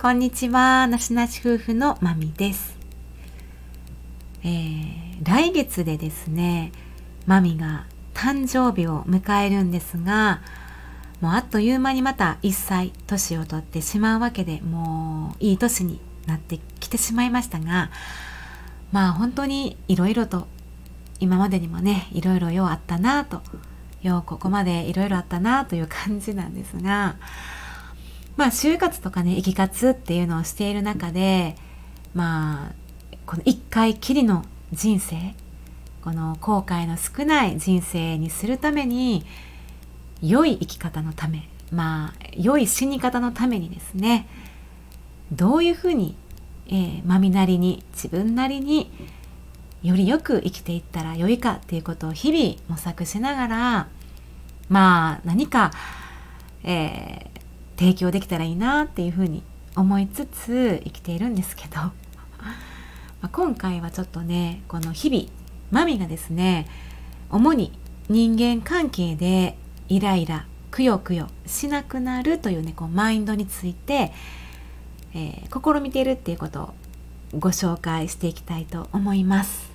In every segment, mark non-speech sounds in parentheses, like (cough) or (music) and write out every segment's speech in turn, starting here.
こんにちは、なしなし夫婦のまみです。えー、来月でですね、まみが誕生日を迎えるんですが、もうあっという間にまた1歳年を取ってしまうわけでもういい年になってきてしまいましたが、まあ本当にいろいろと今までにもね、いろいろようあったなと、ようここまでいろいろあったなという感じなんですが、まあ就活とかね生き活っていうのをしている中でまあこの一回きりの人生この後悔の少ない人生にするために良い生き方のためまあ良い死に方のためにですねどういうふうに、えー、まみなりに自分なりによりよく生きていったら良いかっていうことを日々模索しながらまあ何か、え提供できたらいいなっていうふうに思いつつ生きているんですけど。(laughs) ま今回はちょっとねこの日々マミがですね主に人間関係でイライラくよくよしなくなるというねこうマインドについて、えー、試みているっていうことをご紹介していきたいと思います。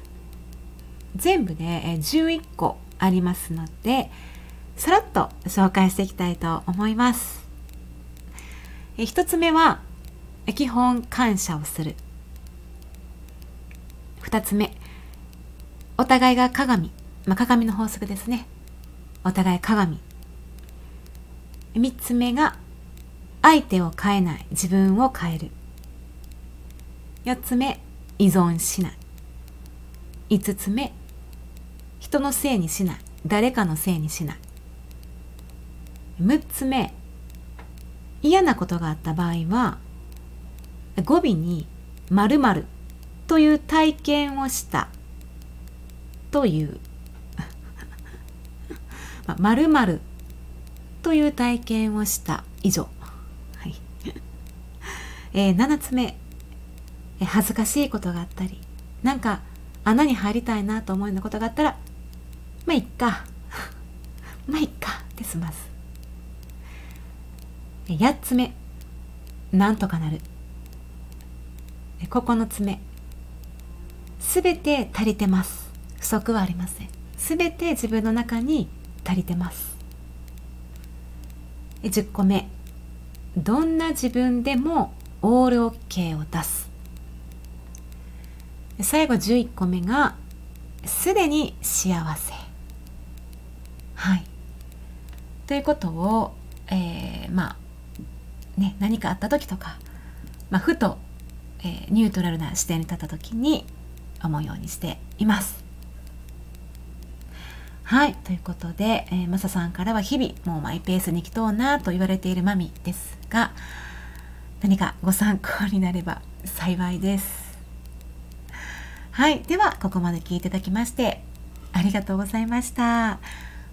全部でね11個ありますのでさらっと紹介していきたいと思います。え1つ目は基本感謝をする。2つ目お互いが鏡、まあ、鏡の法則ですね。お互い鏡。3つ目が相手を変えない。自分を変える。4つ目依存しない。5つ目人のせいにしない。誰かのせいにしない。6つ目嫌なことがあった場合は語尾に「まるという体験をしたという (laughs) まるまるという体験をした。以上、はい。(laughs) えー、7つ目。恥ずかしいことがあったり。なんか穴に入りたいなと思うようなことがあったらまあいっか。(laughs) まあいっか。って済ます。8つ目。なんとかなる。9つ目すべて足りてます。不足はありません。すべて自分の中に足りてます。10個目。どんな自分でもオールオッケーを出す。最後11個目がすでに幸せ。はい。ということを、えー、まあね、何かあった時とか、まあ、ふと、えー、ニュートラルな視点に立った時に思うようにしています。はい。ということで、えー、マサさんからは日々もうマイペースに来とうなと言われているマミですが、何かご参考になれば幸いです。はい。では、ここまで聞いていただきまして、ありがとうございました。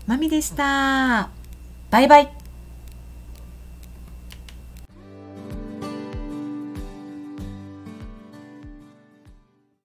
マミでした。バイバイ。